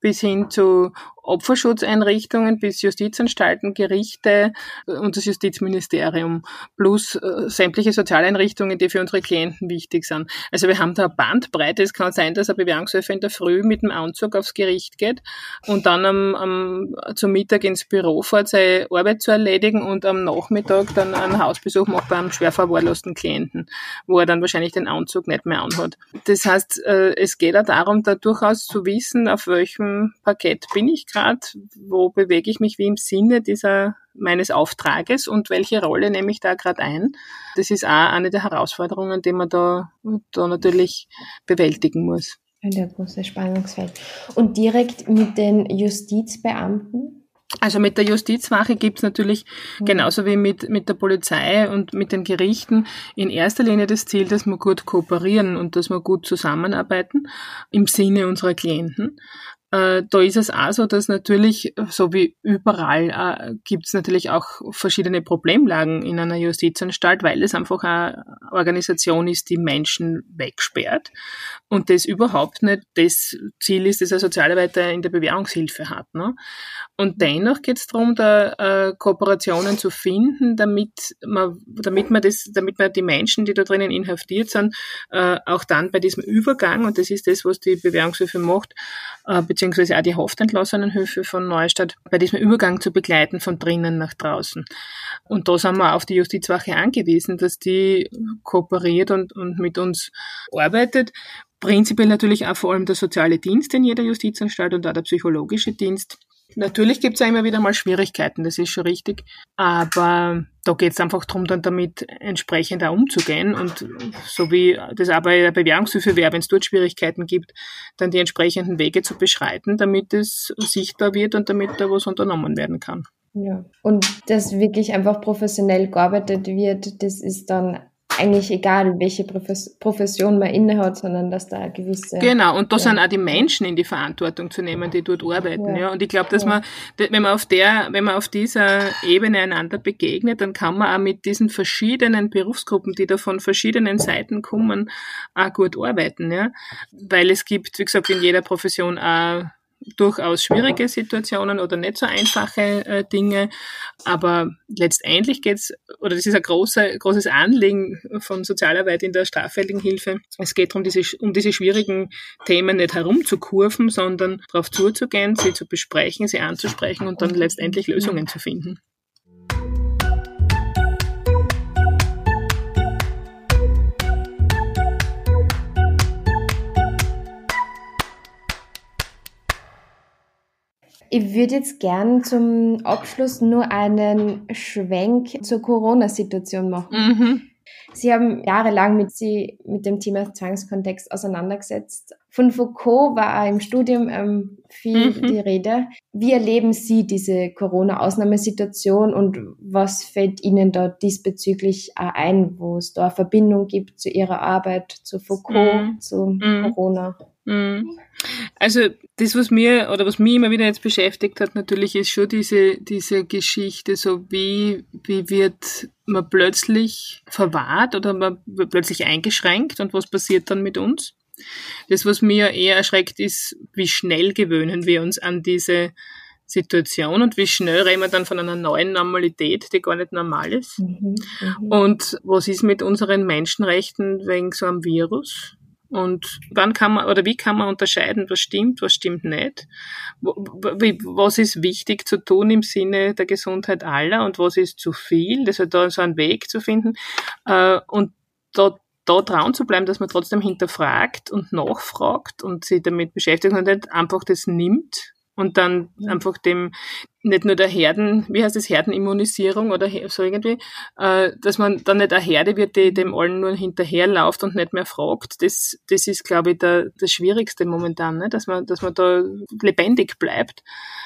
bis hin zu Opferschutzeinrichtungen bis Justizanstalten, Gerichte und das Justizministerium plus äh, sämtliche Sozialeinrichtungen, die für unsere Klienten wichtig sind. Also wir haben da eine Bandbreite. Es kann sein, dass ein Bewährungshilfe in der Früh mit dem Anzug aufs Gericht geht und dann am, am, zum Mittag ins Büro fährt, seine Arbeit zu erledigen und am Nachmittag dann einen Hausbesuch macht beim schwer verwahrlosten Klienten, wo er dann wahrscheinlich den Anzug nicht mehr anhat. Das heißt, äh, es geht auch darum, da durchaus zu wissen, auf welchem Parkett bin ich gerade, wo bewege ich mich wie im Sinne dieser meines Auftrages und welche Rolle nehme ich da gerade ein. Das ist auch eine der Herausforderungen, die man da, da natürlich bewältigen muss. Der große Spannungsfeld. Und direkt mit den Justizbeamten? Also mit der Justizwache gibt's natürlich mhm. genauso wie mit, mit der Polizei und mit den Gerichten in erster Linie das Ziel, dass wir gut kooperieren und dass wir gut zusammenarbeiten im Sinne unserer Klienten. Äh, da ist es auch so, dass natürlich, so wie überall, äh, gibt es natürlich auch verschiedene Problemlagen in einer Justizanstalt, weil es einfach eine Organisation ist, die Menschen wegsperrt und das überhaupt nicht das Ziel ist, das ein Sozialarbeiter in der Bewährungshilfe hat. Ne? Und dennoch geht es darum, da äh, Kooperationen zu finden, damit man, damit man das, damit man die Menschen, die da drinnen inhaftiert sind, äh, auch dann bei diesem Übergang, und das ist das, was die Bewährungshilfe macht, äh, beziehungsweise auch die Haftentlassenenhilfe von Neustadt, bei diesem Übergang zu begleiten von drinnen nach draußen. Und da sind wir auf die Justizwache angewiesen, dass die kooperiert und, und mit uns arbeitet. Prinzipiell natürlich auch vor allem der soziale Dienst in jeder Justizanstalt und auch der psychologische Dienst. Natürlich gibt es ja immer wieder mal Schwierigkeiten, das ist schon richtig. Aber da geht es einfach darum, dann damit entsprechend auch umzugehen. Und so wie das auch bei der Bewährungshilfe wäre, wenn es dort Schwierigkeiten gibt, dann die entsprechenden Wege zu beschreiten, damit es sichtbar wird und damit da was unternommen werden kann. Ja, und dass wirklich einfach professionell gearbeitet wird, das ist dann eigentlich egal, welche Profession man innehat, sondern dass da gewisse. Genau, und da ja. sind auch die Menschen in die Verantwortung zu nehmen, die dort arbeiten. Ja. ja. Und ich glaube, dass ja. man, wenn man auf der, wenn man auf dieser Ebene einander begegnet, dann kann man auch mit diesen verschiedenen Berufsgruppen, die da von verschiedenen Seiten kommen, auch gut arbeiten. Ja. Weil es gibt, wie gesagt, in jeder Profession auch durchaus schwierige Situationen oder nicht so einfache äh, Dinge. Aber letztendlich geht's oder das ist ein großer, großes Anliegen von Sozialarbeit in der straffälligen Hilfe. Es geht darum, diese, um diese schwierigen Themen nicht herumzukurven, sondern darauf zuzugehen, sie zu besprechen, sie anzusprechen und dann letztendlich Lösungen zu finden. Ich würde jetzt gern zum Abschluss nur einen Schwenk zur Corona-Situation machen. Mhm. Sie haben jahrelang mit, Sie, mit dem Thema Zwangskontext auseinandergesetzt. Von Foucault war im Studium ähm, viel mhm. die Rede. Wie erleben Sie diese Corona-Ausnahmesituation und was fällt Ihnen da diesbezüglich ein, wo es da eine Verbindung gibt zu Ihrer Arbeit, zu Foucault, mhm. zu mhm. Corona? Mhm. Also das, was mir oder was mich immer wieder jetzt beschäftigt hat, natürlich ist schon diese, diese Geschichte, so wie, wie wird man plötzlich verwahrt oder man wird plötzlich eingeschränkt und was passiert dann mit uns? Das, was mir eher erschreckt, ist, wie schnell gewöhnen wir uns an diese Situation und wie schnell reden wir dann von einer neuen Normalität, die gar nicht normal ist. Mhm, mhm. und was ist mit unseren Menschenrechten wegen so einem Virus? Und wann kann man oder wie kann man unterscheiden, was stimmt, was stimmt nicht? Was ist wichtig zu tun im Sinne der Gesundheit aller und was ist zu viel? Das hat da so einen Weg zu finden. Äh, und da, da trauen zu bleiben, dass man trotzdem hinterfragt und nachfragt und sich damit beschäftigt und nicht einfach das nimmt und dann einfach dem nicht nur der Herden, wie heißt das, Herdenimmunisierung oder so irgendwie, äh, dass man dann nicht eine Herde wird, die dem allen nur hinterherläuft und nicht mehr fragt. Das, das ist, glaube ich, der, das Schwierigste momentan, ne? dass man, dass man da lebendig bleibt.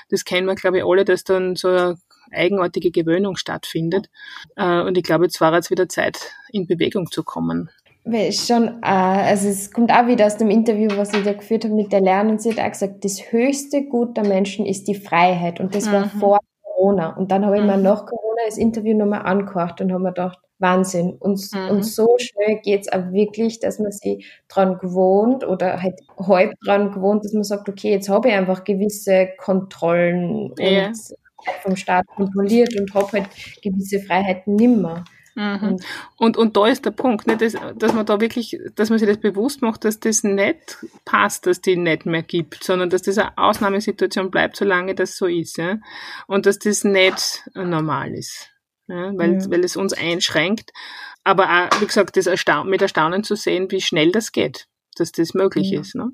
Das kennen wir, glaube ich, alle, dass dann so eine eigenartige Gewöhnung stattfindet. Äh, und ich glaube, jetzt war jetzt wieder Zeit, in Bewegung zu kommen schon, äh, also es kommt auch wieder aus dem Interview, was ich da geführt habe mit der Lernen. Sie hat auch gesagt, das höchste Gut der Menschen ist die Freiheit. Und das mhm. war vor Corona. Und dann habe ich mhm. mir nach Corona das Interview nochmal angehört und habe mir gedacht, Wahnsinn. Und, mhm. und so schnell geht's auch wirklich, dass man sich dran gewohnt oder halt halb dran gewohnt, dass man sagt, okay, jetzt habe ich einfach gewisse Kontrollen ja. und vom Staat kontrolliert und habe halt gewisse Freiheiten nimmer. Mhm. Und, und da ist der Punkt, ne, dass, dass man da wirklich, dass man sich das bewusst macht, dass das nicht passt, dass die nicht mehr gibt, sondern dass das eine Ausnahmesituation bleibt, solange das so ist. Ja? Und dass das nicht normal ist, ja? Weil, ja. weil es uns einschränkt. Aber auch, wie gesagt, das Erstaun mit Erstaunen zu sehen, wie schnell das geht, dass das möglich ja. ist. Ne?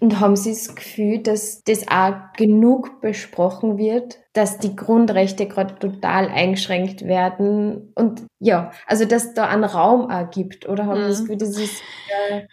Und haben Sie das Gefühl, dass das auch genug besprochen wird, dass die Grundrechte gerade total eingeschränkt werden? Und ja, also dass da einen Raum auch gibt, oder haben Sie das mhm. Gefühl, das ist. Äh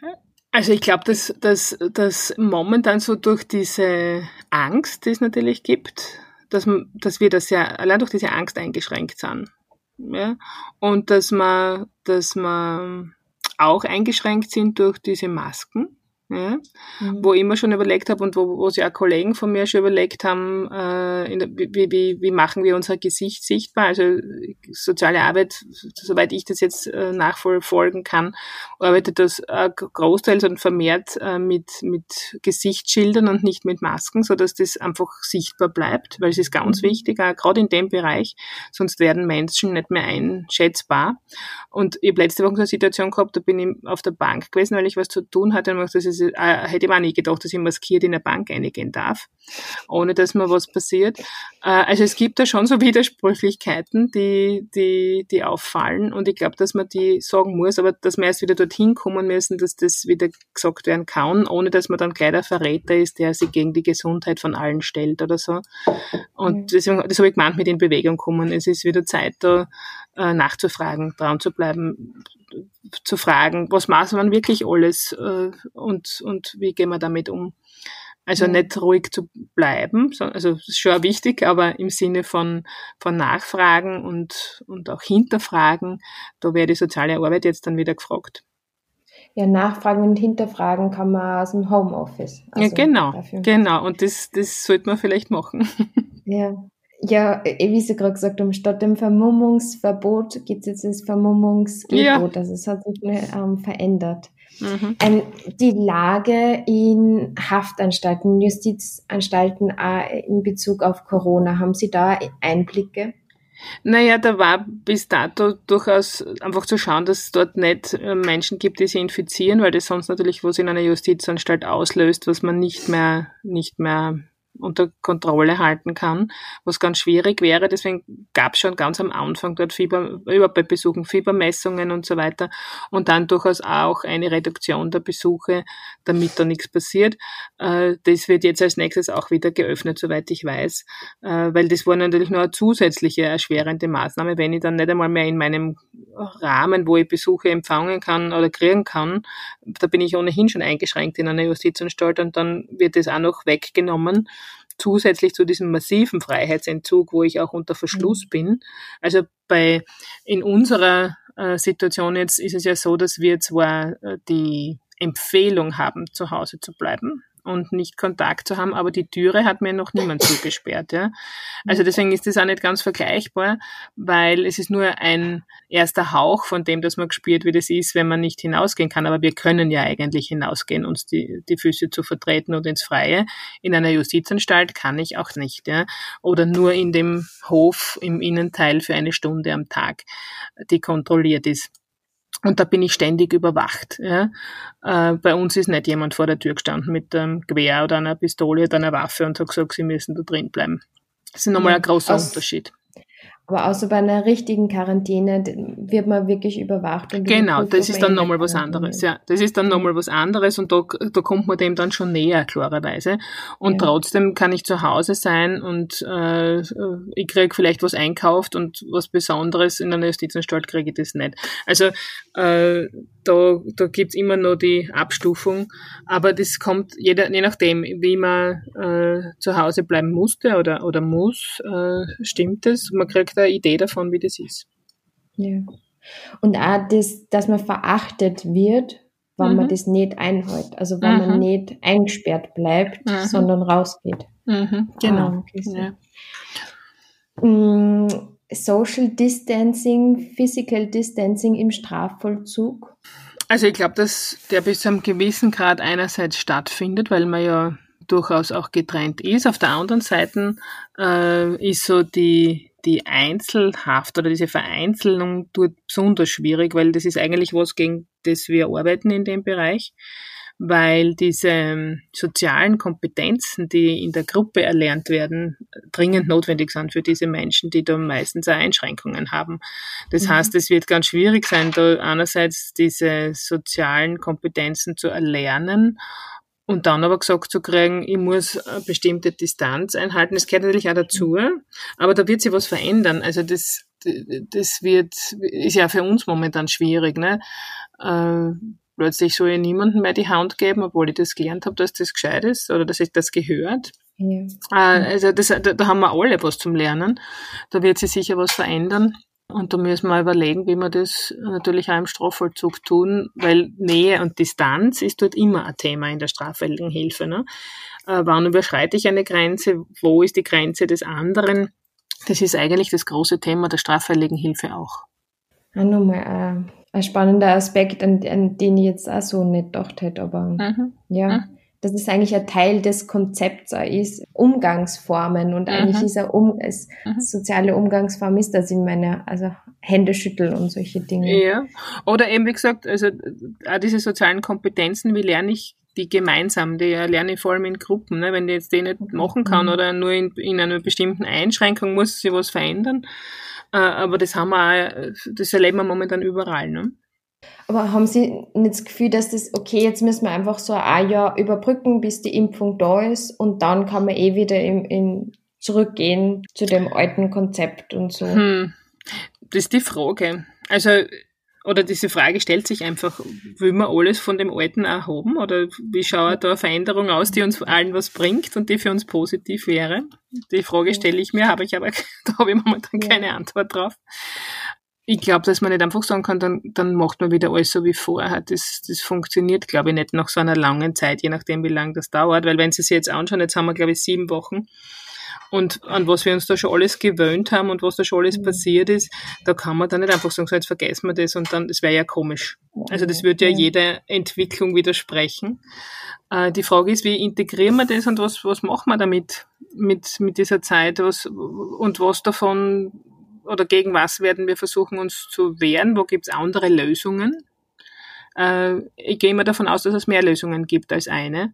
also ich glaube, dass, dass, dass momentan so durch diese Angst, die es natürlich gibt, dass, dass wir das ja allein durch diese Angst eingeschränkt sind. Ja? Und dass man, dass man auch eingeschränkt sind durch diese Masken ja, mhm. wo ich immer schon überlegt habe und wo, wo sich auch Kollegen von mir schon überlegt haben, äh, der, wie, wie, wie machen wir unser Gesicht sichtbar. Also soziale Arbeit, soweit ich das jetzt äh, nachverfolgen kann, arbeitet das äh, großteils und vermehrt äh, mit, mit Gesichtsschildern und nicht mit Masken, so dass das einfach sichtbar bleibt, weil es ist ganz mhm. wichtig, auch gerade in dem Bereich, sonst werden Menschen nicht mehr einschätzbar. Und ich habe letzte Woche so eine Situation gehabt, da bin ich auf der Bank gewesen, weil ich was zu tun hatte und das ist ist, äh, hätte ich mir auch nie gedacht, dass ich maskiert in eine Bank reingehen darf, ohne dass mir was passiert. Äh, also es gibt da schon so Widersprüchlichkeiten, die, die, die auffallen und ich glaube, dass man die sagen muss, aber dass wir erst wieder dorthin kommen müssen, dass das wieder gesagt werden kann, ohne dass man dann gleich der Verräter ist, der sich gegen die Gesundheit von allen stellt oder so. Und deswegen, das habe ich gemeint mit in Bewegung kommen. Es ist wieder Zeit, da äh, nachzufragen, dran zu bleiben, zu fragen, was macht man wirklich alles äh, und, und wie gehen wir damit um. Also Ja. nicht ruhig zu bleiben, so- also ist schon wichtig, aber im Sinne von, von Nachfragen und, und auch Hinterfragen, da wäre die soziale Arbeit jetzt dann wieder gefragt. Ja, nachfragen und hinterfragen kann man aus dem Homeoffice. ja, Also genau, dafür- genau. Und das, das sollte man vielleicht machen. Ja. Ja, eh, wie Sie gerade gesagt haben, statt dem Vermummungsverbot gibt es jetzt das Vermummungsgebot. Also es hat sich ähm, verändert. Mhm. Ähm, die Lage in Haftanstalten, Justizanstalten äh, in Bezug auf Corona, haben Sie da Einblicke? Naja, da war bis dato durchaus einfach zu schauen, dass es dort nicht äh, Menschen gibt, die sie infizieren, weil das sonst natürlich was in einer Justizanstalt auslöst, was man nicht mehr, nicht mehr unter Kontrolle halten kann, was ganz schwierig wäre. Deswegen gab es schon ganz am Anfang dort Fieber, überhaupt bei Besuchen Fiebermessungen und so weiter und dann durchaus auch eine Reduktion der Besuche, damit da nichts passiert. Äh, Das wird jetzt als nächstes auch wieder geöffnet, soweit ich weiß, äh, weil das war natürlich nur eine zusätzliche erschwerende Maßnahme, wenn ich dann nicht einmal mehr in meinem Rahmen, wo ich Besuche empfangen kann oder kriegen kann, da bin ich ohnehin schon eingeschränkt in einer Justizanstalt und dann wird das auch noch weggenommen zusätzlich zu diesem massiven Freiheitsentzug, wo ich auch unter Verschluss bin. Also bei in unserer äh, Situation jetzt ist es ja so, dass wir zwar äh, die Empfehlung haben, zu Hause zu bleiben und nicht Kontakt zu haben, aber die Türe hat mir noch niemand zugesperrt. Ja? Also deswegen ist das auch nicht ganz vergleichbar, weil es ist nur ein erster Hauch von dem, dass man gespürt, wie das ist, wenn man nicht hinausgehen kann. Aber wir können ja eigentlich hinausgehen, uns die, die Füße zu vertreten und ins Freie. In einer Justizanstalt kann ich auch nicht. Ja? Oder nur in dem Hof im Innenteil für eine Stunde am Tag, die kontrolliert ist. Und da bin ich ständig überwacht. Ja. Äh, bei uns ist nicht jemand vor der Tür gestanden mit einem Gewehr oder einer Pistole oder einer Waffe und hat gesagt, sie müssen da drin bleiben. Das ist nochmal ein großer aus- Unterschied. Aber außer bei einer richtigen Quarantäne wird man wirklich überwacht. Und Genau, das ist dann nochmal was anderes. Ja, das ist dann nochmal was anderes und da, da kommt man dem dann schon näher, klarerweise. Und Ja. trotzdem kann ich zu Hause sein und äh, ich kriege vielleicht was einkauft und was Besonderes in einer Justizanstalt kriege ich das nicht. Also äh, da, da gibt's immer noch die Abstufung, aber das kommt jeder, je nachdem, wie man äh, zu Hause bleiben musste oder, oder muss, äh, stimmt es. Man kriegt eine Idee davon, wie das ist. Ja. Und auch das, dass man verachtet wird, wenn man Mhm. das nicht einhält. Also wenn man Mhm. nicht eingesperrt bleibt, Mhm. sondern rausgeht. Mhm, genau. Ah, okay, so. Ja. Mm, Social Distancing, Physical Distancing im Strafvollzug. Also ich glaube, dass der bis zu einem gewissen Grad einerseits stattfindet, weil man ja durchaus auch getrennt ist. Auf der anderen Seite äh, ist so die, die Einzelhaft oder diese Vereinzelung dort besonders schwierig, weil das ist eigentlich was, gegen das wir arbeiten in dem Bereich, weil diese ähm, sozialen Kompetenzen, die in der Gruppe erlernt werden, dringend notwendig sind für diese Menschen, die da meistens auch Einschränkungen haben. Das Mhm. heißt, es wird ganz schwierig sein, da einerseits diese sozialen Kompetenzen zu erlernen und dann aber gesagt zu kriegen, ich muss eine bestimmte Distanz einhalten. Das gehört natürlich auch dazu, aber da wird sich was verändern. Also das, das wird, ist ja für uns momentan schwierig, ne? Äh, plötzlich soll ich niemandem mehr die Hand geben, obwohl ich das gelernt habe, dass das gescheit ist oder dass ich das gehört. Ja. Äh, Also das, da, da haben wir alle was zum Lernen. Da wird sich sicher was verändern. Und da müssen wir überlegen, wie wir das natürlich auch im Strafvollzug tun, weil Nähe und Distanz ist dort immer ein Thema in der straffälligen Hilfe. Ne? Äh, wann überschreite ich eine Grenze? Wo ist die Grenze des anderen? Das ist eigentlich das große Thema der straffälligen Hilfe auch. Auch nochmal ein, ein spannender Aspekt, an, an den ich jetzt auch so nicht gedacht hätte, aber Mhm. ja. Mhm. Dass es eigentlich ein Teil des Konzepts ist, Umgangsformen und eigentlich Mhm. ist er um, es, Mhm. soziale Umgangsform ist, dass ich meine, also Hände schüttel und solche Dinge. Ja. Oder eben, wie gesagt, also auch diese sozialen Kompetenzen, wie lerne ich die gemeinsam, die lerne ich vor allem in Gruppen. Ne? Wenn ich jetzt die nicht machen kann Mhm. oder nur in, in einer bestimmten Einschränkung muss sich was verändern. Äh, aber das haben wir auch, das erleben wir momentan überall. Ne? Aber haben Sie nicht das Gefühl, dass das, okay, jetzt müssen wir einfach so ein Jahr überbrücken, bis die Impfung da ist und dann kann man eh wieder in, in zurückgehen zu dem alten Konzept und so. Hm. Das ist die Frage. Also, oder diese Frage stellt sich einfach, will man alles von dem Alten auch haben? Oder wie schaut da eine Veränderung aus, die uns allen was bringt und die für uns positiv wäre? Die Frage stelle ich mir, habe ich aber, da habe ich momentan keine Antwort drauf. Ich glaube, dass man nicht einfach sagen kann, dann, dann macht man wieder alles so wie vorher. Das, das funktioniert, glaube ich, nicht nach so einer langen Zeit, je nachdem, wie lange das dauert. Weil wenn Sie sich jetzt anschauen, jetzt haben wir, glaube ich, sieben Wochen und an was wir uns da schon alles gewöhnt haben und was da schon alles mhm. passiert ist, da kann man dann nicht einfach sagen, so jetzt vergessen wir das und dann, das wäre ja komisch. Also das würde ja jeder Entwicklung widersprechen. Äh, die Frage ist, wie integrieren wir das und was, was machen wir damit, mit, mit dieser Zeit was, und was davon oder gegen was werden wir versuchen, uns zu wehren? Wo gibt es andere Lösungen? Äh, ich gehe immer davon aus, dass es mehr Lösungen gibt als eine.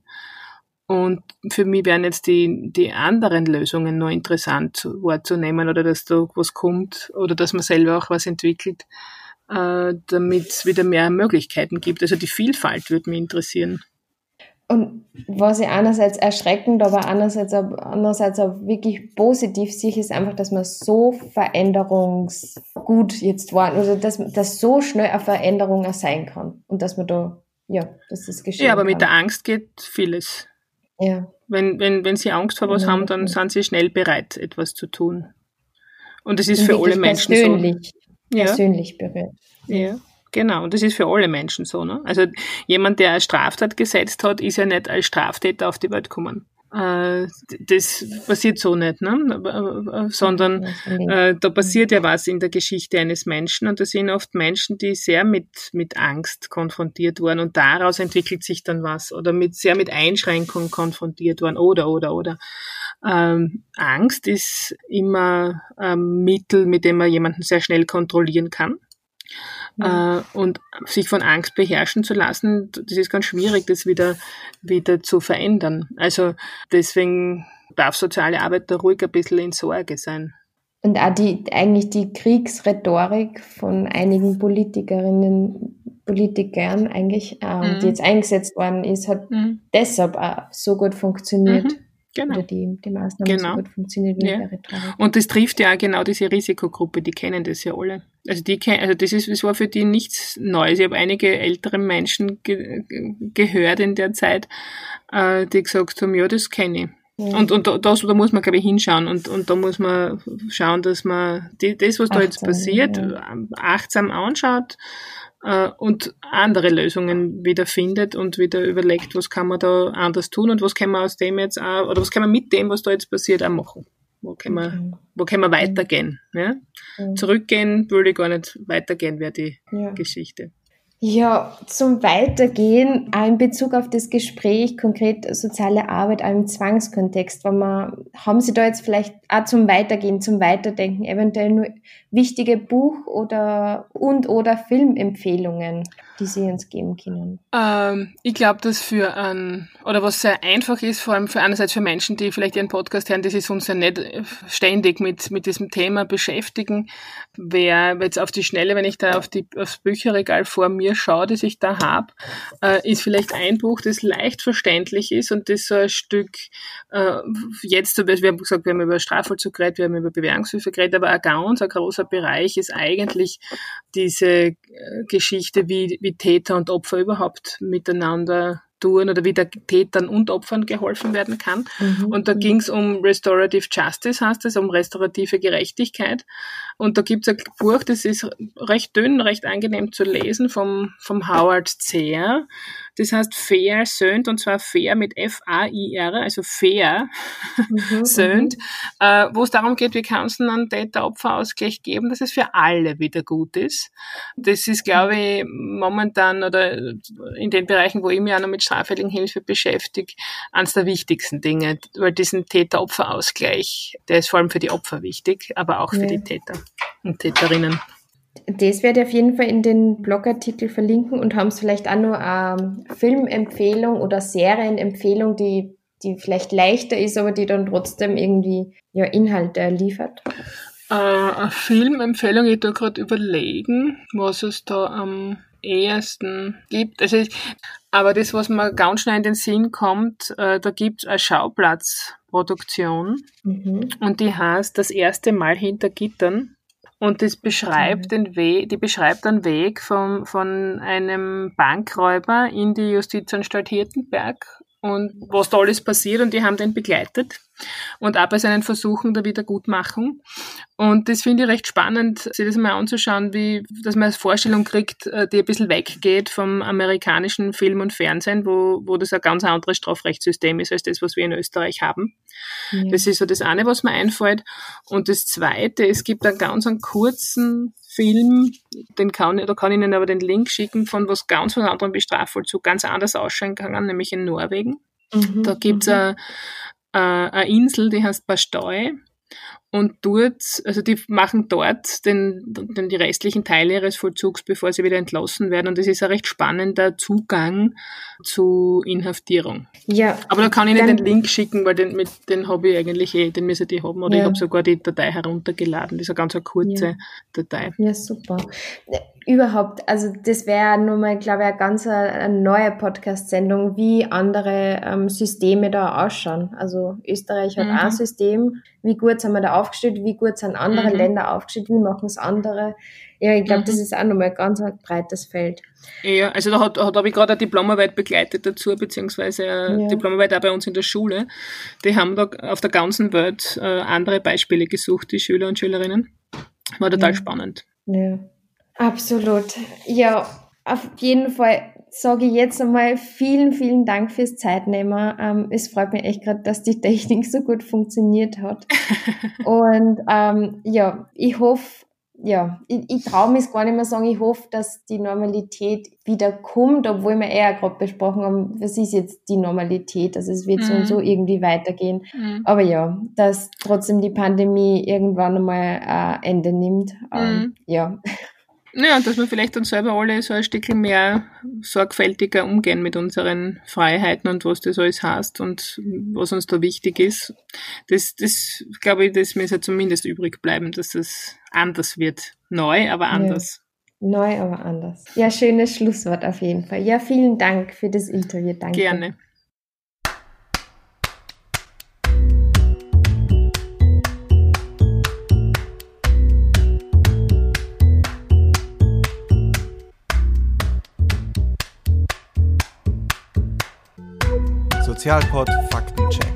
Und für mich wären jetzt die, die anderen Lösungen nur interessant wahrzunehmen oder dass da was kommt oder dass man selber auch was entwickelt, äh, damit es wieder mehr Möglichkeiten gibt. Also die Vielfalt würde mich interessieren. Und was ich einerseits erschreckend, aber andererseits auch, andererseits auch wirklich positiv sehe, ist einfach, dass man so veränderungsgut jetzt war, also dass, dass so schnell eine Veränderung auch sein kann und dass man da, ja, dass das geschieht. Ja, aber kann. mit der Angst geht vieles. Ja. Wenn, wenn, wenn sie Angst vor was ja, haben, dann sind sie schnell bereit, etwas zu tun. Und das ist Und für alle Menschen persönlich, so. Persönlich ja. bereit. Ja. Genau, und das ist für alle Menschen so. Ne? Also jemand, der eine Straftat gesetzt hat, ist ja nicht als Straftäter auf die Welt gekommen. Äh, das passiert so nicht, ne? Äh, sondern äh, da passiert ja was in der Geschichte eines Menschen und das sind oft Menschen, die sehr mit, mit Angst konfrontiert wurden und daraus entwickelt sich dann was oder mit sehr mit Einschränkungen konfrontiert worden oder oder oder. Ähm, Angst ist immer ein Mittel, mit dem man jemanden sehr schnell kontrollieren kann. Ja. Äh, und sich von Angst beherrschen zu lassen, das ist ganz schwierig, das wieder, wieder zu verändern. Also deswegen darf soziale Arbeit da ruhig ein bisschen in Sorge sein. Und auch die, eigentlich die Kriegsrhetorik von einigen Politikerinnen, Politikern eigentlich, ähm, mhm. die jetzt eingesetzt worden ist, hat mhm. deshalb auch so gut funktioniert. Mhm. Genau. Oder die, die Maßnahmen genau. so gut funktioniert wie ja. Und das trifft ja auch genau diese Risikogruppe, die kennen das ja alle. Also die also das ist, das war für die nichts Neues. Ich habe einige ältere Menschen ge gehört in der Zeit, äh, die gesagt haben, ja, das kenne ich. Ja. Und, und da, das, da muss man, glaube ich, hinschauen und, und da muss man schauen, dass man die, das, was da jetzt passiert, ja. achtsam anschaut äh, und andere Lösungen wieder findet und wieder überlegt, was kann man da anders tun und was kann man aus dem jetzt auch, oder was kann man mit dem, was da jetzt passiert, auch machen. Wo können wir, okay. wo können wir weitergehen? Ja? Mhm. Zurückgehen würde ich gar nicht weitergehen, wäre die ja. Geschichte. Ja, zum Weitergehen, in Bezug auf das Gespräch, konkret soziale Arbeit, auch im Zwangskontext, wenn man, haben Sie da jetzt vielleicht auch zum Weitergehen, zum Weiterdenken, eventuell nur wichtige Buch- oder und oder Filmempfehlungen? die Sie uns geben können? Ähm, ich glaube, dass für ein, oder was sehr einfach ist, vor allem für einerseits für Menschen, die vielleicht Ihren Podcast hören, das ist uns ja nicht ständig mit, mit diesem Thema beschäftigen. Wer jetzt auf die Schnelle, wenn ich da auf die, aufs Bücherregal vor mir schaue, das ich da habe, äh, ist vielleicht ein Buch, das leicht verständlich ist und das so ein Stück, äh, jetzt, wir haben gesagt, wir haben über Strafvollzug geredet, wir haben über Bewährungshilfe geredet, aber ein ganz ein großer Bereich ist eigentlich diese äh, Geschichte, wie, wie Täter und Opfer überhaupt miteinander tun oder wie der Tätern und Opfern geholfen werden kann. Mhm. Und da ging es um Restorative Justice, heißt es, um restaurative Gerechtigkeit. Und da gibt es ein Buch, das ist recht dünn, recht angenehm zu lesen, vom, vom Howard Zehr. Das heißt Fair Söhnt und zwar Fair mit F-A-I-R, also Fair mhm, Söhnt, mhm. äh, wo es darum geht, wie kann es einen Täter-Opfer-Ausgleich geben, dass es für alle wieder gut ist. Das ist, glaube ich, momentan oder in den Bereichen, wo ich mich auch noch mit straffälligen Hilfe beschäftige, eines der wichtigsten Dinge, weil diesen Täter-Opfer-Ausgleich, der ist vor allem für die Opfer wichtig, aber auch für ja. die Täter und Täterinnen. Das werde ich auf jeden Fall in den Blogartikel verlinken und haben es vielleicht auch nur eine Filmempfehlung oder Serienempfehlung, die, die vielleicht leichter ist, aber die dann trotzdem irgendwie ja, Inhalte liefert. Äh, eine Filmempfehlung, ich da gerade überlegen, was es da am ehesten gibt. Also ich, aber das, was mir ganz schnell in den Sinn kommt, äh, da gibt es eine Schauplatzproduktion mhm. und die heißt Das erste Mal hinter Gittern Und das beschreibt den Weg, die beschreibt einen Weg vom, von einem Bankräuber in die Justizanstalt Hirtenberg und was da alles passiert und die haben den begleitet und auch bei seinen Versuchen der Wiedergutmachung. Und das finde ich recht spannend, sich das mal anzuschauen, wie, dass man eine Vorstellung kriegt, äh, die ein bisschen weggeht vom amerikanischen Film und Fernsehen, wo, wo das ein ganz anderes Strafrechtssystem ist als das, was wir in Österreich haben. Ja. Das ist so das eine, was mir einfällt. Und das zweite, es gibt einen ganz einen kurzen Film, den kann, da kann ich Ihnen aber den Link schicken, von was ganz von anderen Bestrafvollzug ganz anders ausschauen kann, nämlich in Norwegen. Mhm, da gibt's mhm. eine, eine Insel, die heißt Bastøy. Und dort, also die machen dort den, den, die restlichen Teile ihres Vollzugs, bevor sie wieder entlassen werden. Und das ist ein recht spannender Zugang zu Inhaftierung. Ja. Aber da kann ich Ihnen den Link schicken, weil den, mit, den habe ich eigentlich eh, den müssen die haben. Oder ja. ich habe sogar die Datei heruntergeladen. Das ist eine ganz eine kurze ja. Datei. Ja, super überhaupt, also das wäre nur mal, glaube ich, eine ganz eine neue Podcast-Sendung, wie andere ähm, Systeme da ausschauen. Also Österreich hat mhm. ein System, wie gut sind wir da aufgestellt, wie gut sind andere mhm. Länder aufgestellt, wie machen es andere. Ja, ich glaube, mhm. das ist auch nochmal ein ganz ein breites Feld. Ja, also da, hat, hat habe ich gerade eine Diplomarbeit begleitet dazu, beziehungsweise eine ja. Diplomarbeit auch bei uns in der Schule. Die haben da auf der ganzen Welt äh, andere Beispiele gesucht, die Schüler und Schülerinnen. War total ja. spannend. Ja. Absolut. Ja, auf jeden Fall sage ich jetzt einmal vielen, vielen Dank fürs Zeitnehmen. Ähm, es freut mich echt gerade, dass die Technik so gut funktioniert hat. Und ähm, ja, ich hoffe, ja, ich, ich traue mich gar nicht mehr sagen, ich hoffe, dass die Normalität wieder kommt, obwohl wir eher gerade besprochen haben, was ist jetzt die Normalität? Also es wird mhm. so und mhm. so irgendwie weitergehen. Mhm. Aber ja, dass trotzdem die Pandemie irgendwann einmal äh, Ende nimmt. Ähm, mhm. Ja. Ja, dass wir vielleicht dann selber alle so ein Stückchen mehr sorgfältiger umgehen mit unseren Freiheiten und was das alles heißt und was uns da wichtig ist. Das, das glaube ich, das muss ja zumindest übrig bleiben, dass es anders wird. Neu, aber anders. Ja. Neu, aber anders. Ja, schönes Schlusswort auf jeden Fall. Ja, vielen Dank für das Interview. Danke. Gerne. Sozialpod Faktencheck.